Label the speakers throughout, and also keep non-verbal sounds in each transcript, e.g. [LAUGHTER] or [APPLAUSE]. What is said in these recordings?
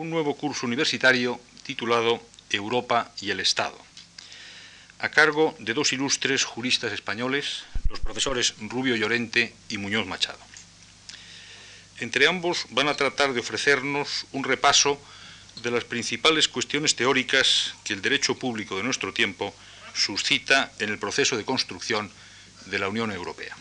Speaker 1: un nuevo curso universitario titulado Europa y el Estado, a cargo de dos ilustres juristas españoles, los profesores Rubio Llorente y Muñoz Machado. Entre ambos van a tratar de ofrecernos un repaso de las principales cuestiones teóricas que el derecho público de nuestro tiempo suscita en el proceso de construcción de la Unión Europea.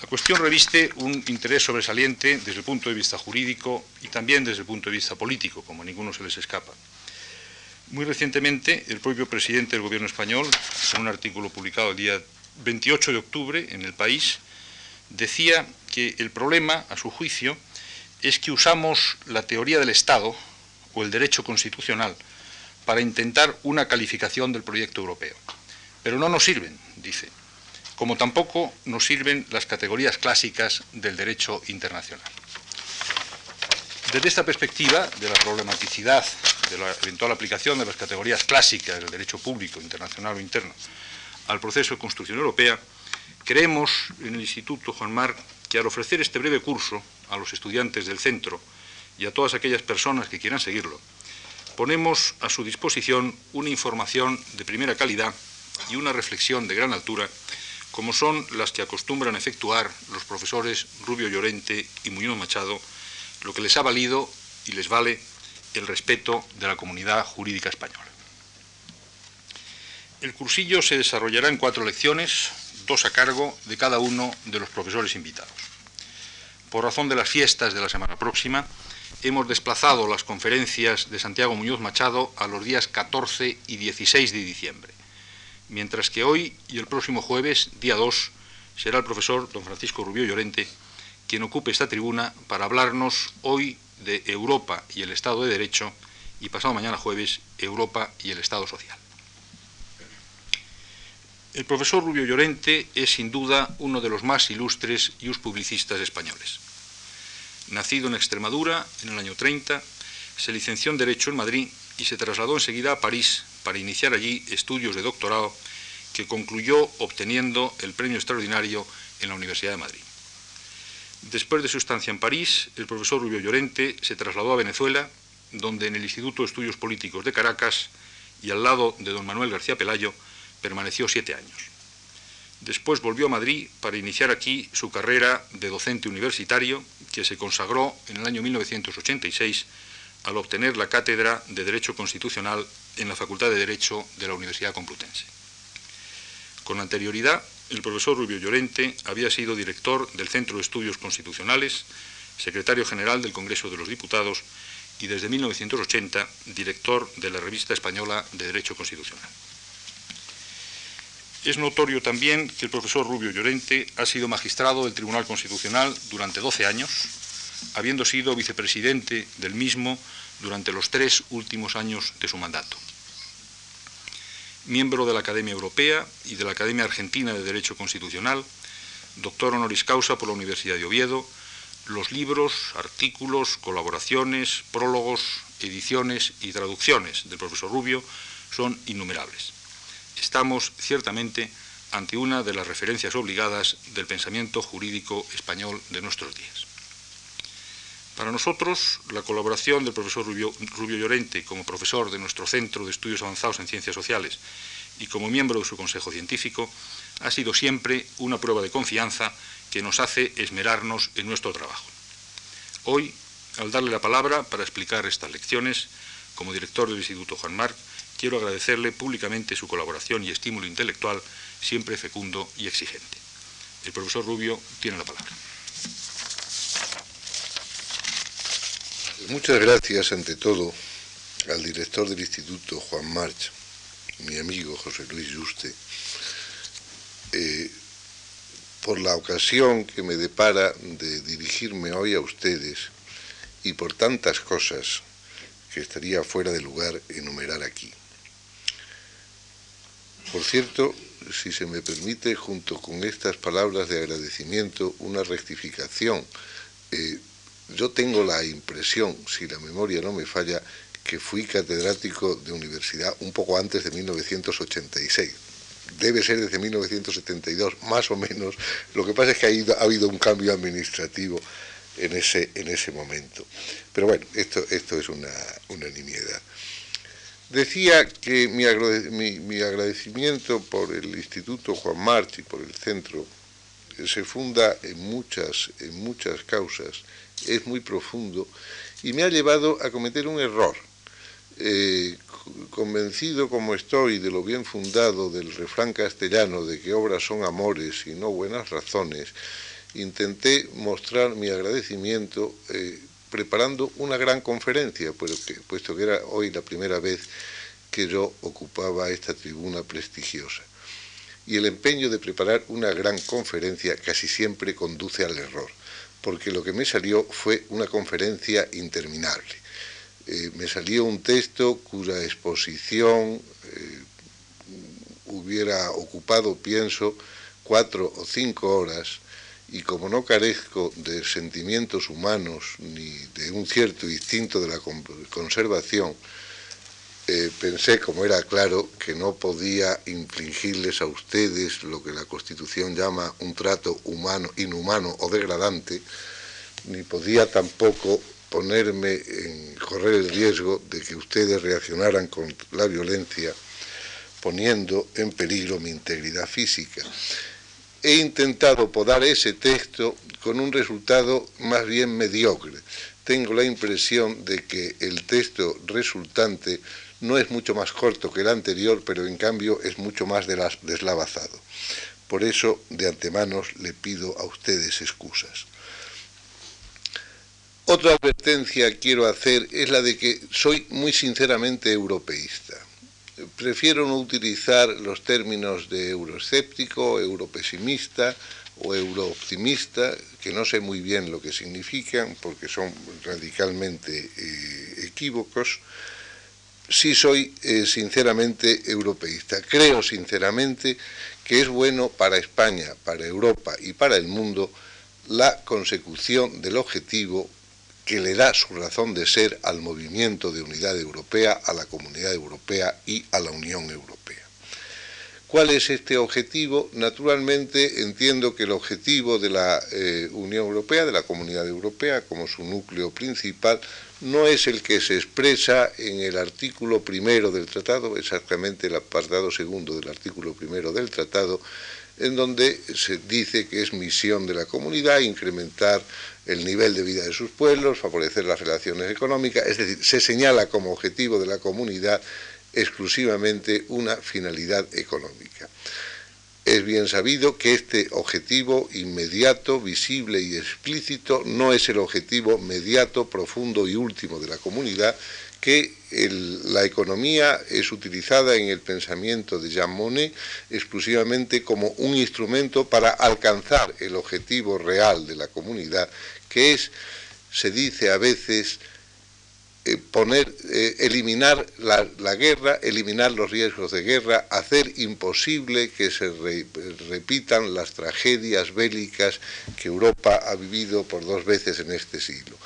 Speaker 1: La cuestión reviste un interés sobresaliente desde el punto de vista jurídico y también desde el punto de vista político, como a ninguno se les escapa. Muy recientemente, el propio presidente del Gobierno español, en un artículo publicado el día 28 de octubre en El País, decía que el problema, a su juicio, es que usamos la teoría del Estado o el derecho constitucional para intentar una calificación del proyecto europeo. Pero no nos sirven, dice, como tampoco nos sirven las categorías clásicas del derecho internacional. Desde esta perspectiva de la problematicidad de la eventual aplicación de las categorías clásicas del derecho público, internacional o interno, al proceso de construcción europea, creemos en el Instituto Juan Marc que al ofrecer este breve curso a los estudiantes del centro y a todas aquellas personas que quieran seguirlo, ponemos a su disposición una información de primera calidad y una reflexión de gran altura, como son las que acostumbran efectuar los profesores Rubio Llorente y Muñoz Machado, lo que les ha valido y les vale el respeto de la comunidad jurídica española. El cursillo se desarrollará en cuatro lecciones, dos a cargo de cada uno de los profesores invitados. Por razón de las fiestas de la semana próxima, hemos desplazado las conferencias de Santiago Muñoz Machado a los días 14 y 16 de diciembre, mientras que hoy y el próximo jueves, día 2, será el profesor don Francisco Rubio Llorente quien ocupe esta tribuna para hablarnos hoy de Europa y el Estado de Derecho y pasado mañana jueves Europa y el Estado Social. El profesor Rubio Llorente es sin duda uno de los más ilustres y publicistas españoles. Nacido en Extremadura en el año 30, se licenció en Derecho en Madrid y se trasladó enseguida a París para iniciar allí estudios de doctorado que concluyó obteniendo el premio extraordinario en la Universidad de Madrid. Después de su estancia en París, el profesor Rubio Llorente se trasladó a Venezuela, donde en el Instituto de Estudios Políticos de Caracas y al lado de don Manuel García Pelayo Permaneció siete años. Después volvió a Madrid para iniciar aquí su carrera de docente universitario, que se consagró en el año 1986 al obtener la cátedra de Derecho Constitucional en la Facultad de Derecho de la Universidad Complutense. Con anterioridad, el profesor Rubio Llorente había sido director del Centro de Estudios Constitucionales, secretario general del Congreso de los Diputados y desde 1980 director de la Revista Española de Derecho Constitucional. Es notorio también que el profesor Rubio Llorente ha sido magistrado del Tribunal Constitucional durante 12 años, habiendo sido vicepresidente del mismo durante los tres últimos años de su mandato. Miembro de la Academia Europea y de la Academia Argentina de Derecho Constitucional, doctor honoris causa por la Universidad de Oviedo, los libros, artículos, colaboraciones, prólogos, ediciones y traducciones del profesor Rubio son innumerables estamos ciertamente ante una de las referencias obligadas del pensamiento jurídico español de nuestros días. Para nosotros, la colaboración del profesor Rubio, Llorente como profesor de nuestro Centro de Estudios Avanzados en Ciencias Sociales y como miembro de su Consejo Científico ha sido siempre una prueba de confianza que nos hace esmerarnos en nuestro trabajo. Hoy, al darle la palabra para explicar estas lecciones, como director del Instituto Juan Marc, quiero agradecerle públicamente su colaboración y estímulo intelectual, siempre fecundo y exigente. El profesor Rubio tiene la palabra.
Speaker 2: Muchas gracias, ante todo, al director del Instituto, Juan March, mi amigo José Luis Juste, eh, por la ocasión que me depara de dirigirme hoy a ustedes y por tantas cosas que estaría fuera de lugar enumerar aquí. Por cierto, si se me permite, junto con estas palabras de agradecimiento, una rectificación. Eh, yo tengo la impresión, si la memoria no me falla, que fui catedrático de universidad un poco antes de 1986. Debe ser desde 1972, más o menos. Lo que pasa es que ha, ha habido un cambio administrativo en ese, en ese momento. Pero bueno, esto, esto es una, una nimiedad. Decía que mi, mi, agradecimiento por el Instituto Juan March y por el centro eh, se funda en muchas, en muchas causas, es muy profundo y me ha llevado a cometer un error. Eh, convencido como estoy de lo bien fundado del refrán castellano de que obras son amores y no buenas razones, intenté mostrar mi agradecimiento eh, preparando una gran conferencia, puesto que era hoy la primera vez que yo ocupaba esta tribuna prestigiosa. Y el empeño de preparar una gran conferencia casi siempre conduce al error, porque lo que me salió fue una conferencia interminable. Eh, me salió un texto cuya exposición eh, hubiera ocupado, pienso, cuatro o cinco horas, y como no carezco de sentimientos humanos ni de un cierto instinto de la conservación, eh, pensé, como era claro, que no podía infligirles a ustedes lo que la Constitución llama un trato humano, inhumano o degradante, ni podía tampoco ponerme en correr el riesgo de que ustedes reaccionaran con la violencia, poniendo en peligro mi integridad física he intentado podar ese texto con un resultado más bien mediocre. Tengo la impresión de que el texto resultante no es mucho más corto que el anterior, pero en cambio es mucho más deslavazado. Por eso, de antemano, le pido a ustedes excusas. Otra advertencia quiero hacer es la de que soy muy sinceramente europeísta prefiero no utilizar los términos de euroescéptico, europesimista o eurooptimista, que no sé muy bien lo que significan porque son radicalmente eh, equívocos. Sí soy eh, sinceramente europeísta. Creo sinceramente que es bueno para España, para Europa y para el mundo la consecución del objetivo que le da su razón de ser al movimiento de unidad europea, a la comunidad europea y a la Unión Europea. ¿Cuál es este objetivo? Naturalmente entiendo que el objetivo de la eh, Unión Europea, de la Comunidad Europea, como su núcleo principal, no es el que se expresa en el artículo primero del tratado, exactamente el apartado segundo del artículo primero del tratado, en donde se dice que es misión de la comunidad incrementar el nivel de vida de sus pueblos, favorecer las relaciones económicas, es decir, se señala como objetivo de la comunidad exclusivamente una finalidad económica. Es bien sabido que este objetivo inmediato, visible y explícito no es el objetivo mediato, profundo y último de la comunidad, que la economía es utilizada en el pensamiento de Jean Monnet exclusivamente como un instrumento para alcanzar el objetivo real de la comunidad, que es, se dice a veces, eh, poner, eh, eliminar la, guerra, eliminar los riesgos de guerra, hacer imposible que se repitan las tragedias bélicas que Europa ha vivido por dos veces en este siglo.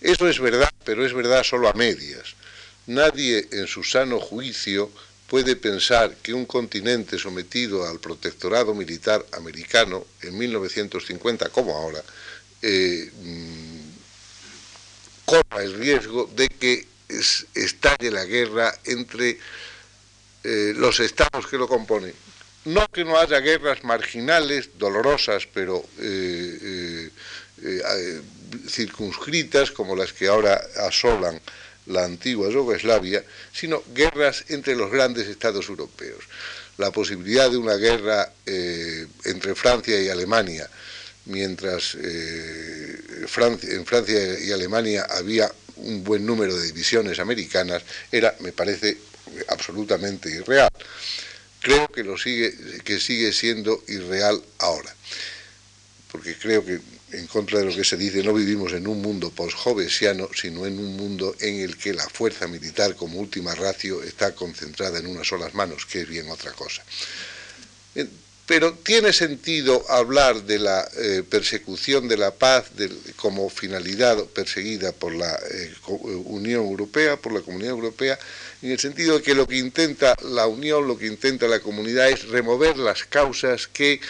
Speaker 2: Eso es verdad, pero es verdad solo a medias. Nadie en su sano juicio puede pensar que un continente sometido al protectorado militar americano en 1950 como ahora eh, corra el riesgo de que estalle la guerra entre eh, los estados que lo componen. No que no haya guerras marginales, dolorosas, pero eh, circunscritas como las que ahora asolan la antigua Yugoslavia, sino guerras entre los grandes estados europeos. La posibilidad de una guerra eh, entre Francia y Alemania, mientras eh, en Francia y Alemania había un buen número de divisiones americanas, era, me parece, absolutamente irreal. Creo que, lo sigue, que sigue siendo irreal ahora, porque creo que en contra de lo que se dice, no vivimos en un mundo post-jovesiano, sino en un mundo en el que la fuerza militar como última ratio está concentrada en unas solas manos, que es bien otra cosa. Eh, pero tiene sentido hablar de la eh, persecución de la paz como finalidad perseguida por la eh, Unión Europea, por la Comunidad Europea, en el sentido de que lo que intenta la Unión, lo que intenta la comunidad es remover las causas que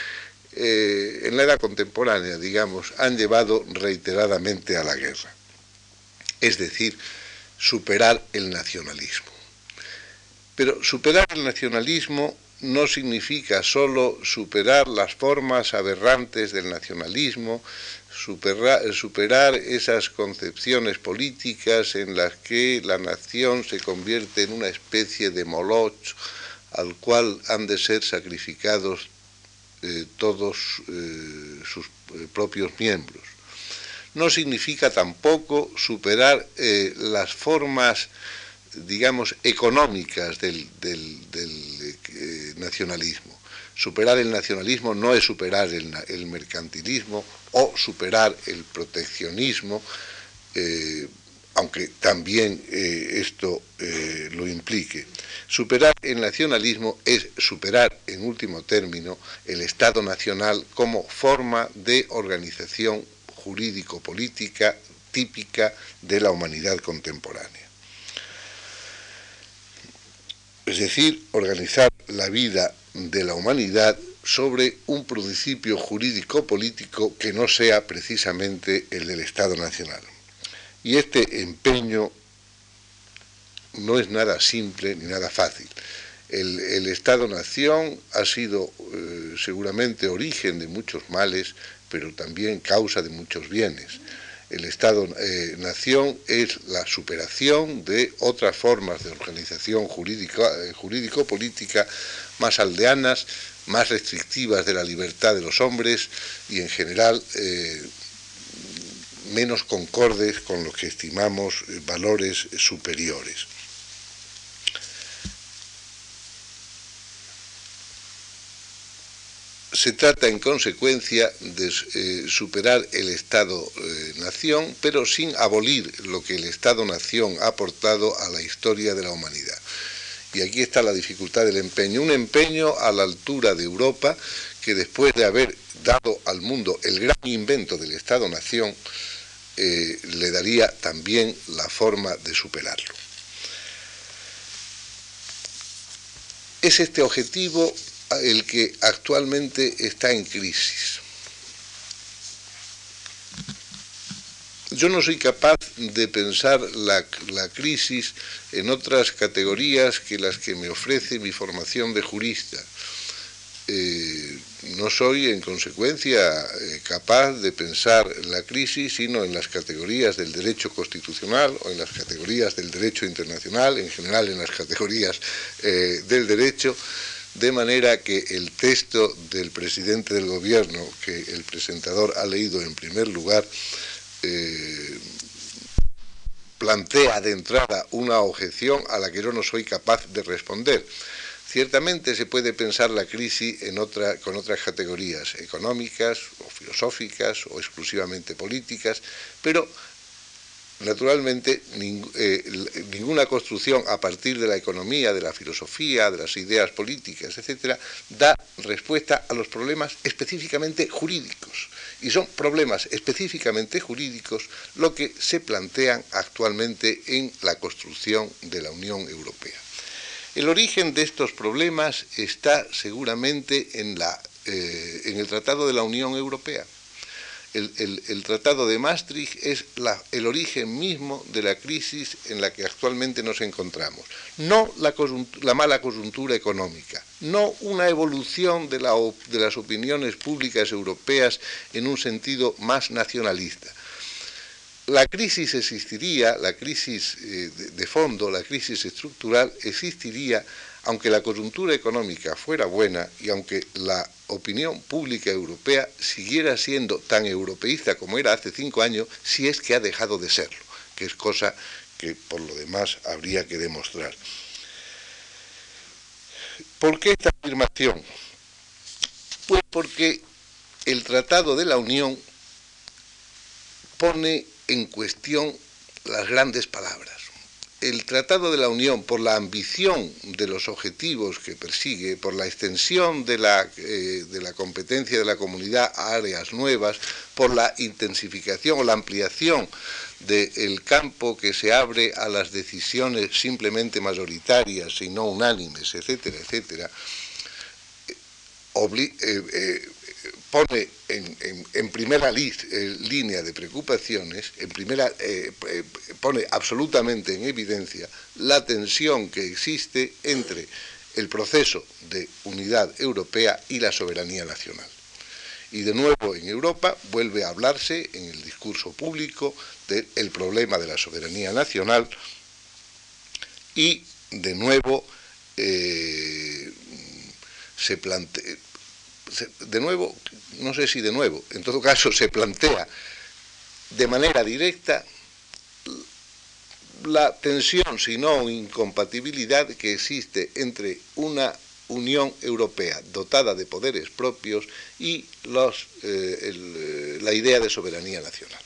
Speaker 2: eh, en la edad contemporánea, digamos, han llevado reiteradamente a la guerra. Es decir, superar el nacionalismo. Pero superar el nacionalismo no significa solo superar las formas aberrantes del nacionalismo, superar, esas concepciones políticas en las que la nación se convierte en una especie de moloch al cual han de ser sacrificados eh, todos eh, sus eh, propios miembros. No significa tampoco superar las formas digamos, económicas del, nacionalismo. Superar el nacionalismo no es superar el, mercantilismo o superar el proteccionismo, eh, aunque también eh, esto eh, lo implique. Superar el nacionalismo es superar, en último término, el Estado nacional como forma de organización jurídico-política típica de la humanidad contemporánea es decir, organizar la vida de la humanidad sobre un principio jurídico-político que no sea precisamente el del Estado Nacional. Y este empeño no es nada simple ni nada fácil. El, Estado-Nación ha sido eh, seguramente origen de muchos males, pero también causa de muchos bienes el Estado-nación eh, es la superación de otras formas de organización eh, jurídico-política más aldeanas, más restrictivas de la libertad de los hombres y en general eh, menos concordes con los que estimamos valores superiores. Se trata, en consecuencia, de eh, superar el Estado-nación, eh, pero sin abolir lo que el Estado-nación ha aportado a la historia de la humanidad. Y aquí está la dificultad del empeño. Un empeño a la altura de Europa que después de haber dado al mundo el gran invento del Estado-nación, eh, le daría también la forma de superarlo. Es este objetivo el que actualmente está en crisis. Yo no soy capaz de pensar la, crisis en otras categorías que las que me ofrece mi formación de jurista. Eh, no soy, en consecuencia, eh, capaz de pensar la crisis sino en las categorías del derecho constitucional o en las categorías del derecho internacional, en general en las categorías eh, del derecho, de manera que el texto del presidente del gobierno, que el presentador ha leído en primer lugar, eh, plantea de entrada una objeción a la que yo no soy capaz de responder. Ciertamente se puede pensar la crisis con otras categorías económicas o filosóficas o exclusivamente políticas, pero Naturalmente, eh, ninguna construcción a partir de la economía, de la filosofía, de las ideas políticas, etcétera, da respuesta a los problemas específicamente jurídicos. Y son problemas específicamente jurídicos lo que se plantean actualmente en la construcción de la Unión Europea. El origen de estos problemas está seguramente en, eh, en el Tratado de la Unión Europea el, Tratado de Maastricht es el origen mismo de la crisis en la que actualmente nos encontramos. No la, mala coyuntura económica, no una evolución de, las opiniones públicas europeas en un sentido más nacionalista. La crisis existiría, la crisis eh, de fondo, la crisis estructural existiría aunque la coyuntura económica fuera buena y aunque la opinión pública europea siguiera siendo tan europeísta como era hace cinco años, si es que ha dejado de serlo, que es cosa que por lo demás habría que demostrar. ¿Por qué esta afirmación? Pues porque el Tratado de la Unión pone en cuestión las grandes palabras el Tratado de la Unión, por la ambición de los objetivos que persigue, por la extensión de la, eh, de la competencia de la comunidad a áreas nuevas, por la intensificación o la ampliación del campo que se abre a las decisiones simplemente mayoritarias y no unánimes, etcétera, etcétera, eh, eh, pone en, primera eh, línea de preocupaciones, en primera, eh, pone absolutamente en evidencia la tensión que existe entre el proceso de unidad europea y la soberanía nacional. Y de nuevo en Europa vuelve a hablarse en el discurso público del problema de la soberanía nacional y de nuevo se plantea, de nuevo, no sé si de nuevo, en todo caso se plantea de manera directa la tensión, si no incompatibilidad que existe entre una Unión Europea dotada de poderes propios y los, eh, la idea de soberanía nacional,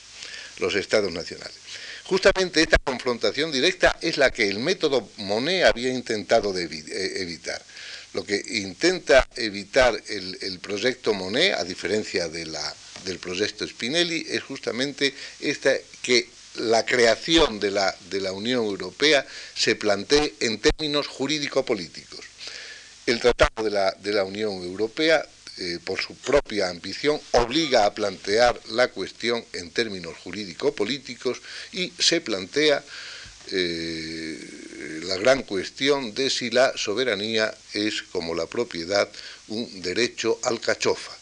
Speaker 2: los estados nacionales. Justamente esta confrontación directa es la que el método Monet había intentado de eh, evitar. Lo que intenta evitar el, proyecto Monet, a diferencia de la, del proyecto Spinelli, es justamente esta, que la creación de la, Unión Europea se plantee en términos jurídico-políticos. El Tratado de la, de la Unión Europea, eh, por su propia ambición, obliga a plantear la cuestión en términos jurídico-políticos y se plantea eh, la gran cuestión de si la soberanía es, como la propiedad, un derecho al cachofa,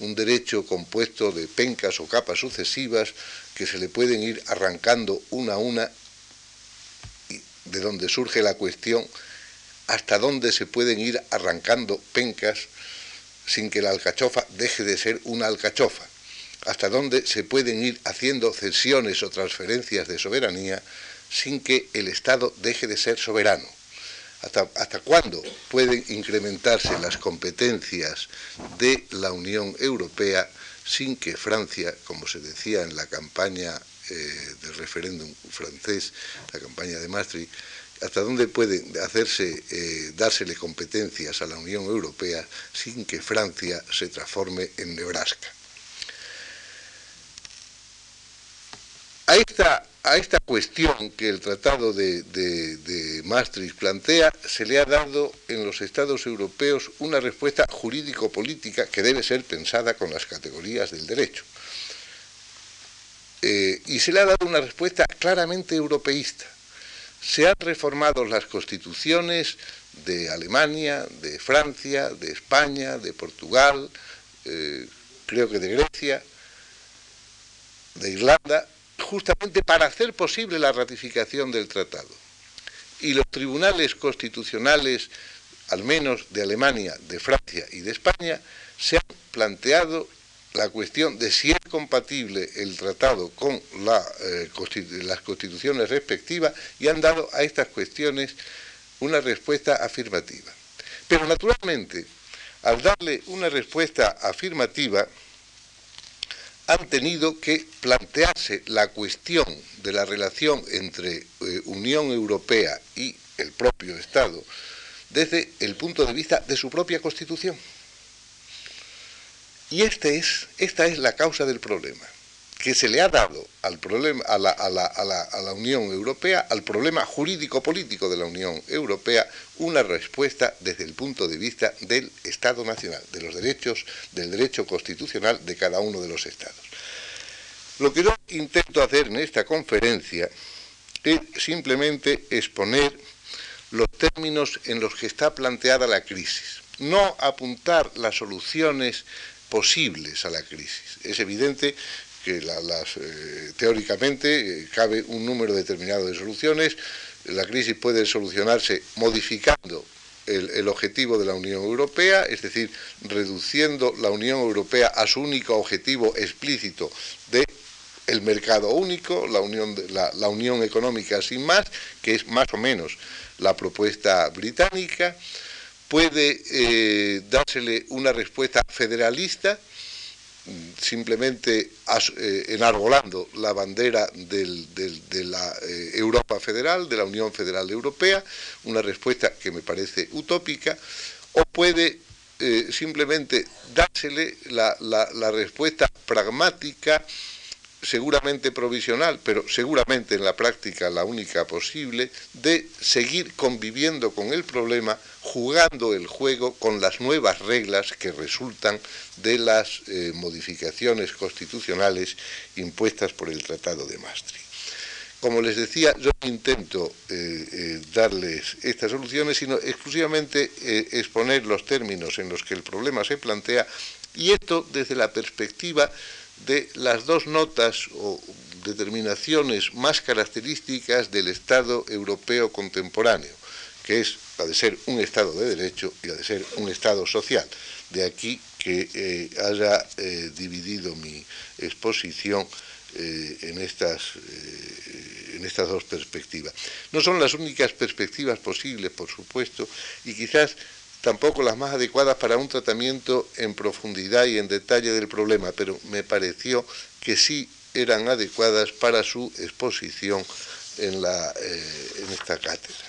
Speaker 2: un derecho compuesto de pencas o capas sucesivas que se le pueden ir arrancando una a una, de donde surge la cuestión, hasta dónde se pueden ir arrancando pencas sin que la alcachofa deje de ser una alcachofa, hasta dónde se pueden ir haciendo cesiones o transferencias de soberanía sin que el Estado deje de ser soberano. ¿Hasta, ¿Hasta cuándo pueden incrementarse las competencias de la Unión Europea sin que Francia, como se decía en la campaña eh, del referéndum francés, la campaña de Maastricht, hasta dónde pueden hacerse, eh, dársele competencias a la Unión Europea sin que Francia se transforme en Nebraska? A esta a esta cuestión que el Tratado de, Maastricht plantea, se le ha dado en los Estados europeos una respuesta jurídico-política que debe ser pensada con las categorías del derecho. Eh, y se le ha dado una respuesta claramente europeísta. Se han reformado las constituciones de Alemania, de Francia, de España, de Portugal, eh, creo que de Grecia, de Irlanda, justamente para hacer posible la ratificación del tratado. Y los tribunales constitucionales, al menos de Alemania, de Francia y de España, se han planteado la cuestión de si es compatible el tratado con eh, las constituciones respectivas y han dado a estas cuestiones una respuesta afirmativa. Pero naturalmente, al darle una respuesta afirmativa, han tenido que plantearse la cuestión de la relación entre eh, Unión Europea y el propio Estado desde el punto de vista de su propia Constitución. Y este es, esta es la causa del problema que se le ha dado a, la, a la Unión Europea, al problema jurídico-político de la Unión Europea, una respuesta desde el punto de vista del Estado Nacional, de los derechos, del derecho constitucional de cada uno de los Estados. Lo que yo intento hacer en esta conferencia es simplemente exponer los términos en los que está planteada la crisis, no apuntar las soluciones posibles a la crisis. Es evidente que eh, teóricamente eh, cabe un número determinado de soluciones. La crisis puede solucionarse modificando el, objetivo de la Unión Europea, es decir, reduciendo la Unión Europea a su único objetivo explícito de el mercado único, la unión, la unión económica sin más, que es más o menos la propuesta británica, puede eh, dársele una respuesta federalista, simplemente eh, enarbolando la bandera de la eh, Europa Federal, de la Unión Federal Europea, una respuesta que me parece utópica, o puede eh, simplemente dársele la, respuesta pragmática seguramente provisional, pero seguramente en la práctica la única posible, de seguir conviviendo con el problema, jugando el juego con las nuevas reglas que resultan de las eh, modificaciones constitucionales impuestas por el Tratado de Maastricht. Como les decía, yo no intento eh, eh, darles estas soluciones, sino exclusivamente exponer los términos en los que el problema se plantea, y esto desde la perspectiva de las dos notas o determinaciones más características del Estado europeo contemporáneo, que es la de ser un Estado de derecho y la de ser un Estado social. De aquí que eh, haya eh, dividido mi exposición eh, en, estas, en estas dos perspectivas. No son las únicas perspectivas posibles, por supuesto, y quizás tampoco las más adecuadas para un tratamiento en profundidad y en detalle del problema, pero me pareció que sí eran adecuadas para su exposición en, eh, esta cátedra.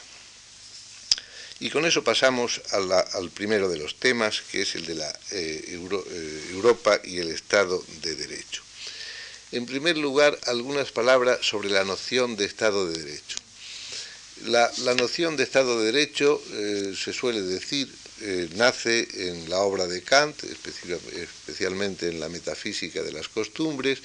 Speaker 2: Y con eso pasamos al primero de los temas, que es el de la eh, eh, Europa y el Estado de Derecho. En primer lugar, algunas palabras sobre la noción de Estado de Derecho. La, noción de Estado de Derecho, se suele decir, eh, nace en la obra de Kant, especialmente en la metafísica de las costumbres,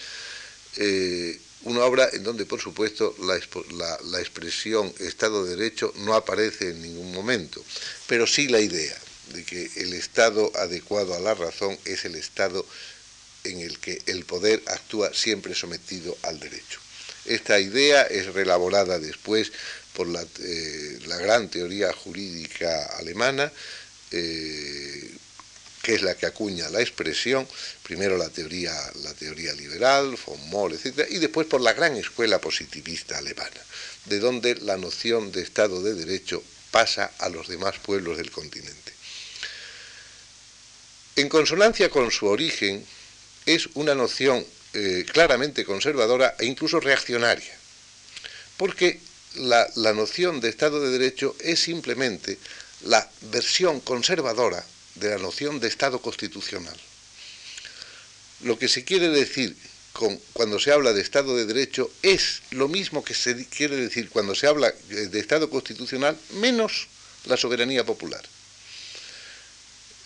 Speaker 2: eh, una obra en donde, por supuesto, la, expresión Estado de Derecho no aparece en ningún momento, pero sí la idea de que el Estado adecuado a la razón es el Estado en el que el poder actúa siempre sometido al derecho. Esta idea es relaborada después por la eh, gran teoría jurídica alemana, eh, que es la que acuña la expresión, primero la teoría, la teoría liberal, von Moll, etc., y después por la gran escuela positivista alemana, de donde la noción de Estado de Derecho pasa a los demás pueblos del continente. En consonancia con su origen, es una noción eh, claramente conservadora e incluso reaccionaria, porque la, noción de Estado de Derecho es simplemente la versión conservadora de la noción de Estado constitucional. Lo que se quiere decir cuando se habla de Estado de Derecho es lo mismo que se quiere decir cuando se habla de Estado constitucional, menos la soberanía popular.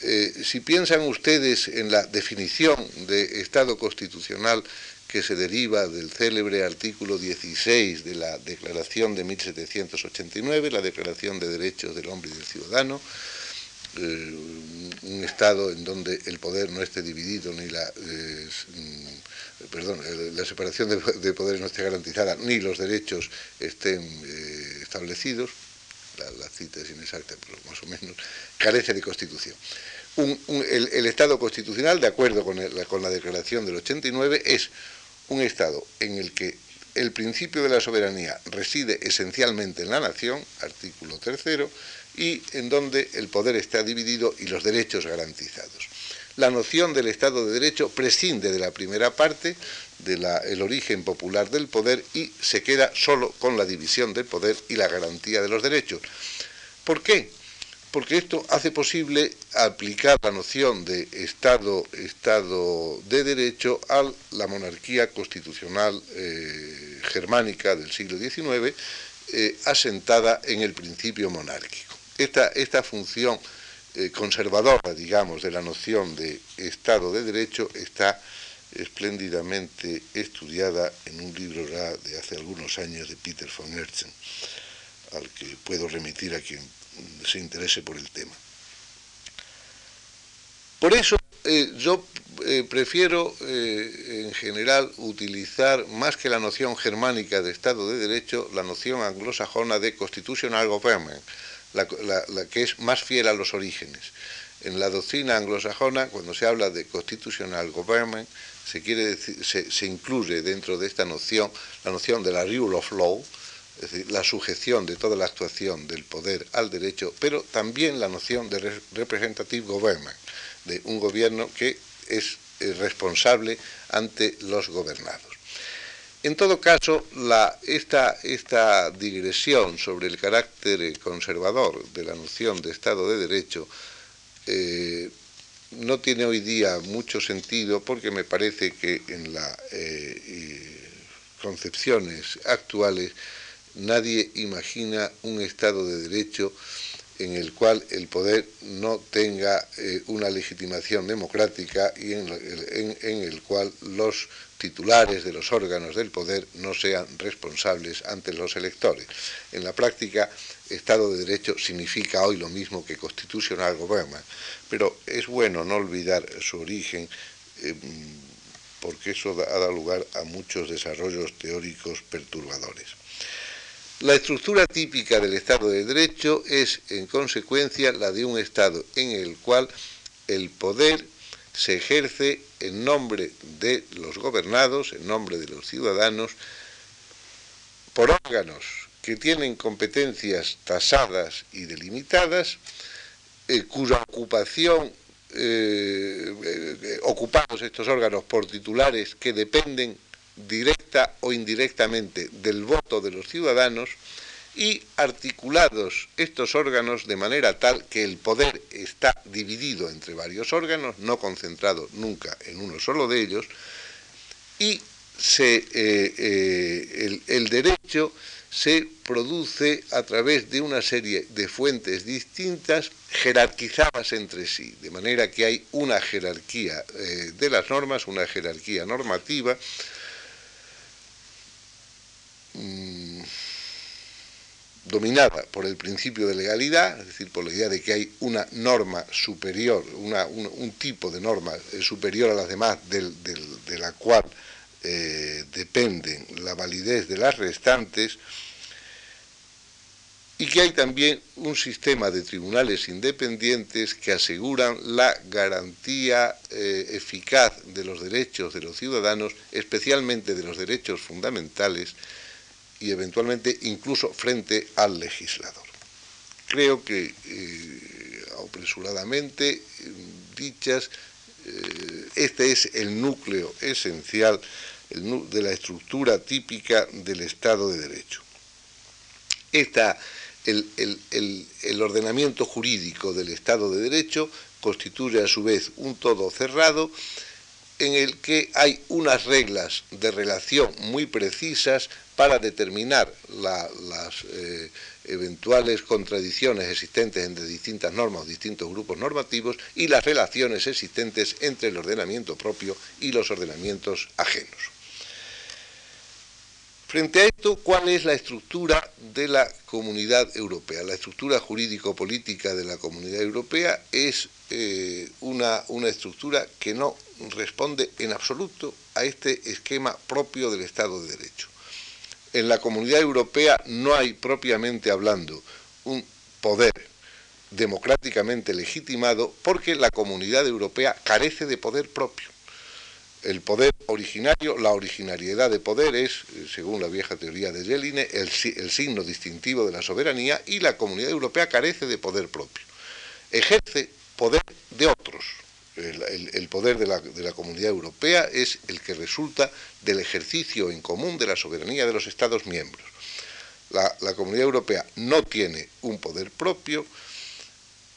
Speaker 2: Eh, si piensan ustedes en la definición de Estado constitucional que se deriva del célebre artículo 16 de la Declaración de 1789, la Declaración de Derechos del Hombre y del Ciudadano, eh, un Estado en donde el poder no esté dividido, ni la, mm, perdón, la separación de, poderes no esté garantizada, ni los derechos estén eh, establecidos, la, cita es inexacta, pero más o menos, carece de constitución. el, Estado constitucional, de acuerdo con la Declaración del 89, es un Estado en el que el principio de la soberanía reside esencialmente en la nación, artículo tercero, y en donde el poder está dividido y los derechos garantizados. La noción del Estado de Derecho prescinde de la primera parte, del origen popular del poder, y se queda solo con la división del poder y la garantía de los derechos. ¿Por qué? Porque esto hace posible aplicar la noción de Estado, Estado de Derecho a la monarquía constitucional eh, germánica del siglo XIX, eh, asentada en el principio monárquico. Esta, esta función eh, conservadora, digamos, de la noción de Estado de Derecho está espléndidamente estudiada en un libro de hace algunos años de Peter von Herzen, al que puedo remitir a quien se interese por el tema. Por eso eh, yo eh, prefiero eh, en general utilizar más que la noción germánica de Estado de Derecho, la noción anglosajona de constitutional government, la, que es más fiel a los orígenes. En la doctrina anglosajona, cuando se habla de constitutional government, se, quiere se, se incluye dentro de esta noción la noción de la rule of law, es decir, la sujeción de toda la actuación del poder al derecho, pero también la noción de representative government, de un gobierno que es responsable ante los gobernados. En todo caso, esta, digresión sobre el carácter conservador de la noción de Estado de Derecho eh, no tiene hoy día mucho sentido porque me parece que en las concepciones actuales nadie imagina un Estado de Derecho en el cual el poder no tenga eh, una legitimación democrática y en, el cual los titulares de los órganos del poder no sean responsables ante los electores. En la práctica, Estado de Derecho significa hoy lo mismo que constitucional gobierno, pero es bueno no olvidar su origen eh, porque eso ha dado lugar a muchos desarrollos teóricos perturbadores. La estructura típica del Estado de Derecho es, en consecuencia, la de un Estado en el cual el poder se ejerce en nombre de los gobernados, en nombre de los ciudadanos, por órganos que tienen competencias tasadas y delimitadas, eh, cuya ocupación, eh, eh, ocupados estos órganos por titulares que dependen directa o indirectamente del voto de los ciudadanos y articulados estos órganos de manera tal que el poder está dividido entre varios órganos, no concentrado nunca en uno solo de ellos, y se, eh, eh, el, derecho se produce a través de una serie de fuentes distintas, jerarquizadas entre sí, de manera que hay una jerarquía eh, de las normas, una jerarquía normativa, Mm, dominada por el principio de legalidad, es decir, por la idea de que hay una norma superior, un, tipo de norma eh, superior a las demás, de la cual eh, depende la validez de las restantes, y que hay también un sistema de tribunales independientes que aseguran la garantía eh, eficaz de los derechos de los ciudadanos, especialmente de los derechos fundamentales, y eventualmente incluso frente al legislador. Creo que eh, apresuradamente dichas, eh, este es el núcleo esencial de la estructura típica del Estado de Derecho. Esta, el, el ordenamiento jurídico del Estado de Derecho constituye a su vez un todo cerrado en el que hay unas reglas de relación muy precisas para determinar las eh, eventuales contradicciones existentes entre distintas normas o distintos grupos normativos y las relaciones existentes entre el ordenamiento propio y los ordenamientos ajenos. Frente a esto, ¿cuál es la estructura de la comunidad europea? La estructura jurídico-política de la comunidad europea es eh, una, una estructura que no responde en absoluto a este esquema propio del Estado de Derecho en la comunidad europea no hay propiamente hablando un poder democráticamente legitimado porque la comunidad europea carece de poder propio. El poder originario, la originariedad de poder es, según la vieja teoría de Jeline, el, el signo distintivo de la soberanía y la comunidad europea carece de poder propio. Ejerce poder de otros, el, poder de la, comunidad europea es el que resulta del ejercicio en común de la soberanía de los Estados miembros. La, comunidad europea no tiene un poder propio,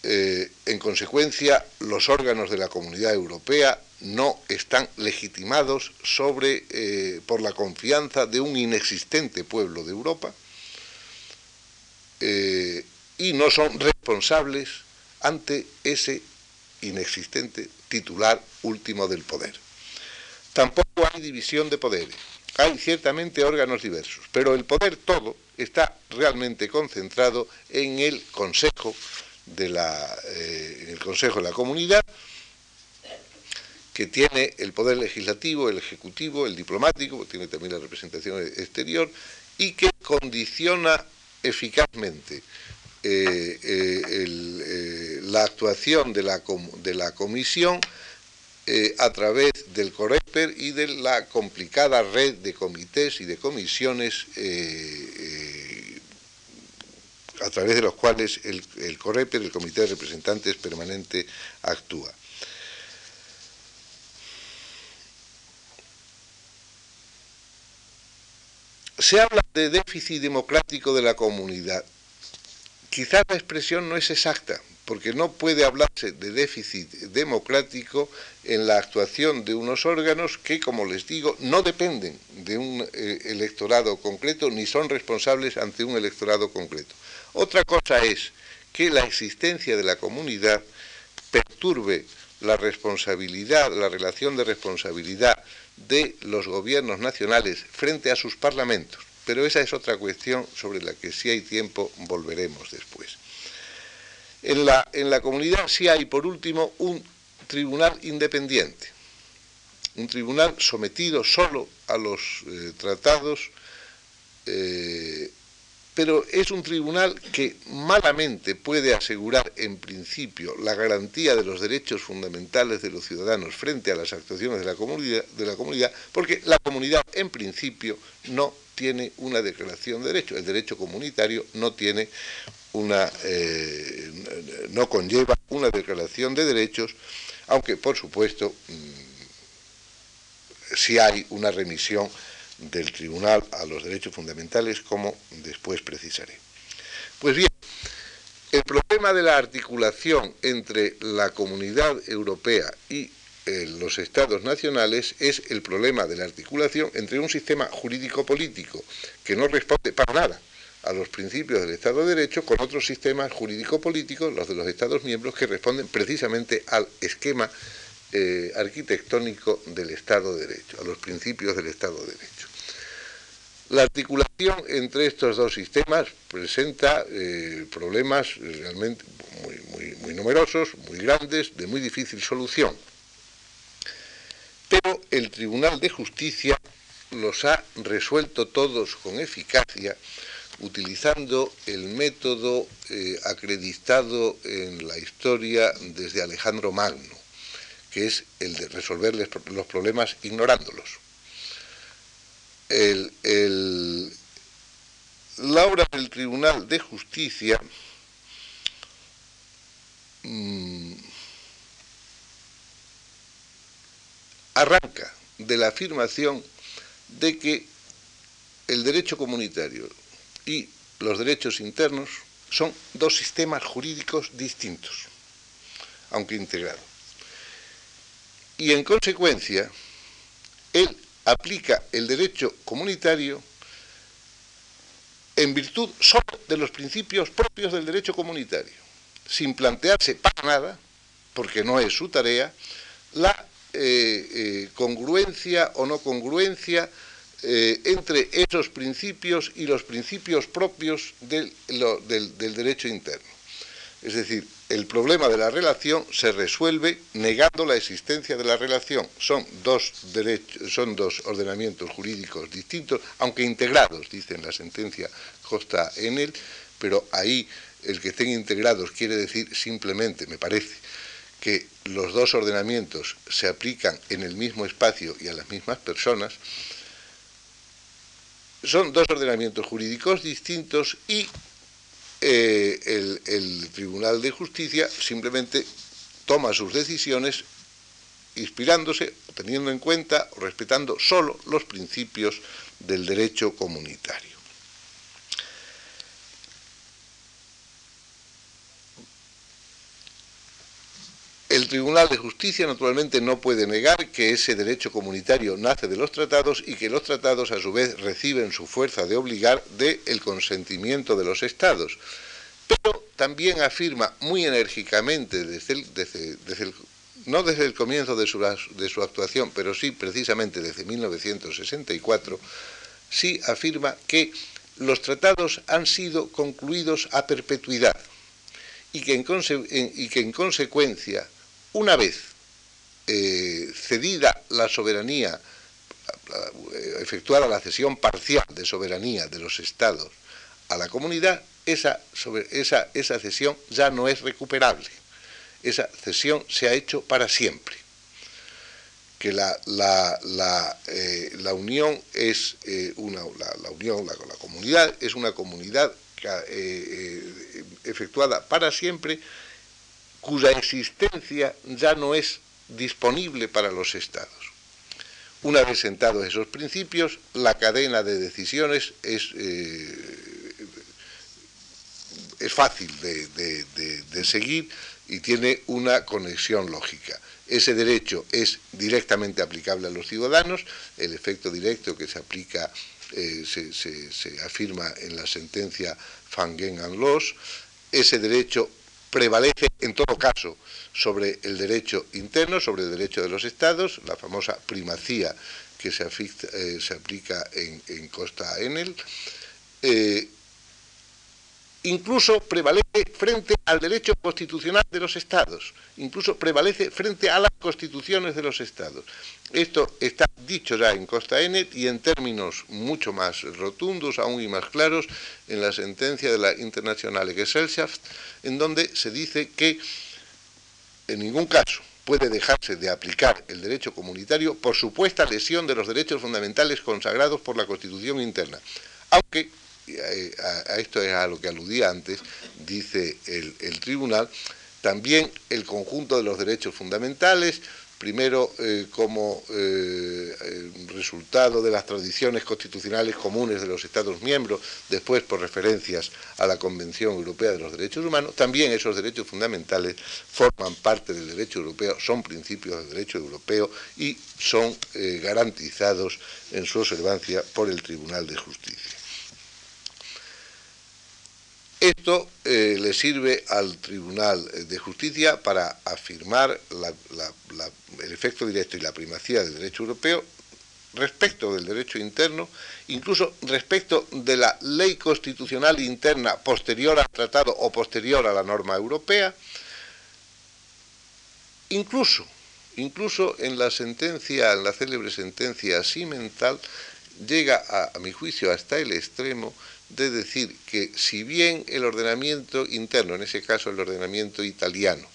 Speaker 2: eh, en consecuencia los órganos de la comunidad europea no están legitimados sobre, eh, por la confianza de un inexistente pueblo de Europa eh, y no son responsables ante ese inexistente titular último del poder. Tampoco hay división de poderes. Hay ciertamente órganos diversos, pero el poder todo está realmente concentrado en el Consejo de la, eh, el Consejo de la Comunidad, que tiene el poder legislativo, el ejecutivo, el diplomático, tiene también la representación exterior, y que condiciona eficazmente eh, eh, eh, la actuación de la, comisión a través del COREPER y de la complicada red de comités y de comisiones a través de los cuales el, el COREPER, el Comité de Representantes Permanente, actúa. Se habla de déficit democrático de la comunidad. Quizás la expresión no es exacta, porque no puede hablarse de déficit democrático en la actuación de unos órganos que, como les digo, no dependen de un eh, electorado concreto ni son responsables ante un electorado concreto. Otra cosa es que la existencia de la comunidad perturbe la responsabilidad, la relación de responsabilidad de los gobiernos nacionales frente a sus parlamentos. Pero esa es otra cuestión sobre la que si hay tiempo volveremos después. En la, en la comunidad sí hay, por último, un tribunal independiente, un tribunal sometido solo a los eh, tratados eh, pero es un tribunal que malamente puede asegurar en principio la garantía de los derechos fundamentales de los ciudadanos frente a las actuaciones de la comunidad, porque la comunidad en principio no tiene una declaración de derecho. El derecho comunitario no tiene una, eh, no conlleva una declaración de derechos, aunque por supuesto mm, si hay una remisión del Tribunal a los Derechos Fundamentales, como después precisaré. Pues bien, el problema de la articulación entre la comunidad europea y eh, los estados nacionales es el problema de la articulación entre un sistema jurídico-político que no responde para nada a los principios del Estado de Derecho con otros sistemas jurídico-políticos, los de los Estados miembros, que responden precisamente al esquema eh, arquitectónico del Estado de Derecho, a los principios del Estado de Derecho. La articulación entre estos dos sistemas presenta eh, problemas realmente muy, muy, numerosos, muy grandes, de muy difícil solución. Pero el Tribunal de Justicia los ha resuelto todos con eficacia utilizando el método eh, acreditado en la historia desde Alejandro Magno, que es el de resolver los problemas ignorándolos el, la obra del Tribunal de Justicia mm, arranca de la afirmación de que el derecho comunitario y los derechos internos son dos sistemas jurídicos distintos, aunque integrados. Y en consecuencia, él aplica el derecho comunitario en virtud solo de los principios propios del derecho comunitario, sin plantearse para nada, porque no es su tarea, la eh, eh, congruencia o no congruencia eh, entre esos principios y los principios propios del derecho interno. Es decir, el problema de la relación se resuelve negando la existencia de la relación. Son dos, ordenamientos jurídicos distintos, aunque integrados, dice en la sentencia Costa en él, pero ahí el que estén integrados quiere decir simplemente, me parece, que los dos ordenamientos se aplican en el mismo espacio y a las mismas personas, son dos ordenamientos jurídicos distintos y eh, el, Tribunal de Justicia simplemente toma sus decisiones inspirándose, teniendo en cuenta respetando solo los principios del derecho comunitario. Tribunal de Justicia naturalmente no puede negar que ese derecho comunitario nace de los tratados y que los tratados a su vez reciben su fuerza de obligar del consentimiento de los estados. Pero también afirma muy enérgicamente desde el, no desde el comienzo de su, de su actuación, pero sí precisamente desde 1964, sí afirma que los tratados han sido concluidos a perpetuidad y que en, y que en consecuencia una vez eh, cedida la soberanía, efectuada la cesión parcial de soberanía de los estados a la comunidad, esa, esa, esa cesión ya no es recuperable. Esa cesión se ha hecho para siempre que la, la, la, eh, la, unión es eh, una la, unión la, comunidad es una comunidad efectuada para siempre cuya existencia ya no es disponible para los estados. Una vez sentados esos principios, la cadena de decisiones es, eh, fácil de seguir y tiene una conexión lógica. Ese derecho es directamente aplicable a los ciudadanos, el efecto directo que se aplica eh, se, afirma en la sentencia Fangen and Loss, ese derecho prevalece en todo caso sobre el derecho interno, sobre el derecho de los estados, la famosa primacía que se, eh, aplica en, Costa Enel, eh, incluso prevalece frente al derecho constitucional de los estados, incluso prevalece frente a las constituciones de los estados. Esto está dicho ya en Costa Enet y en términos mucho más rotundos, aún y más claros, en la sentencia de la Internacional Gesellschaft, en donde se dice que en ningún caso puede dejarse de aplicar el derecho comunitario por supuesta lesión de los derechos fundamentales consagrados por la Constitución interna, aunque a, esto es a lo que aludía antes, dice el, tribunal, también el conjunto de los derechos fundamentales, primero eh, como eh, resultado de las tradiciones constitucionales comunes de los Estados miembros, después por referencias a la Convención Europea de los Derechos Humanos, también esos derechos fundamentales forman parte del derecho europeo, son principios del derecho europeo y son eh, garantizados en su observancia por el Tribunal de Justicia. Esto eh, le sirve al Tribunal de Justicia para afirmar el efecto directo y la primacía del derecho europeo respecto del derecho interno, incluso respecto de la ley constitucional interna posterior al tratado o posterior a la norma europea, incluso, incluso en la sentencia, en la célebre sentencia Simental, llega a mi juicio hasta el extremo de decir que si bien el ordenamiento interno, en ese caso el ordenamiento italiano,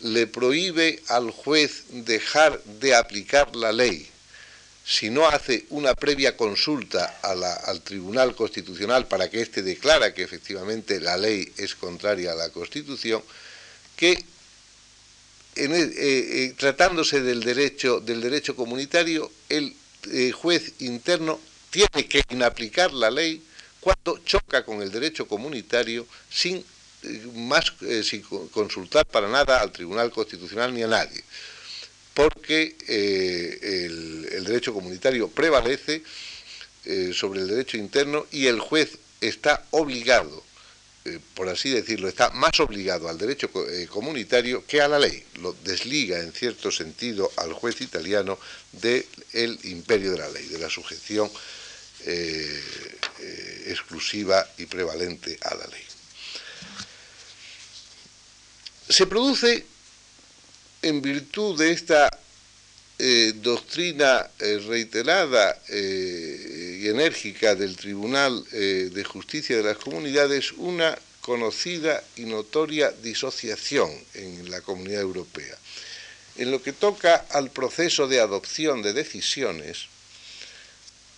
Speaker 2: le prohíbe al juez dejar de aplicar la ley si no hace una previa consulta al Tribunal Constitucional para que éste declara que efectivamente la ley es contraria a la Constitución, que eh, eh, tratándose del derecho, del derecho comunitario, el eh, juez interno tiene que inaplicar la ley cuando choca con el derecho comunitario sin, eh, más, eh, sin consultar para nada al Tribunal Constitucional ni a nadie, porque eh, el, derecho comunitario prevalece sobre el derecho interno y el juez está obligado, por así decirlo, está más obligado al derecho comunitario que a la ley. Lo desliga en cierto sentido al juez italiano del imperio de la ley, de la sujeción eh, eh, exclusiva y prevalente a la ley. Se produce, en virtud de esta eh, doctrina reiterada y enérgica del Tribunal de Justicia de las Comunidades, una conocida y notoria disociación en la Comunidad Europea. En lo que toca al proceso de adopción de decisiones,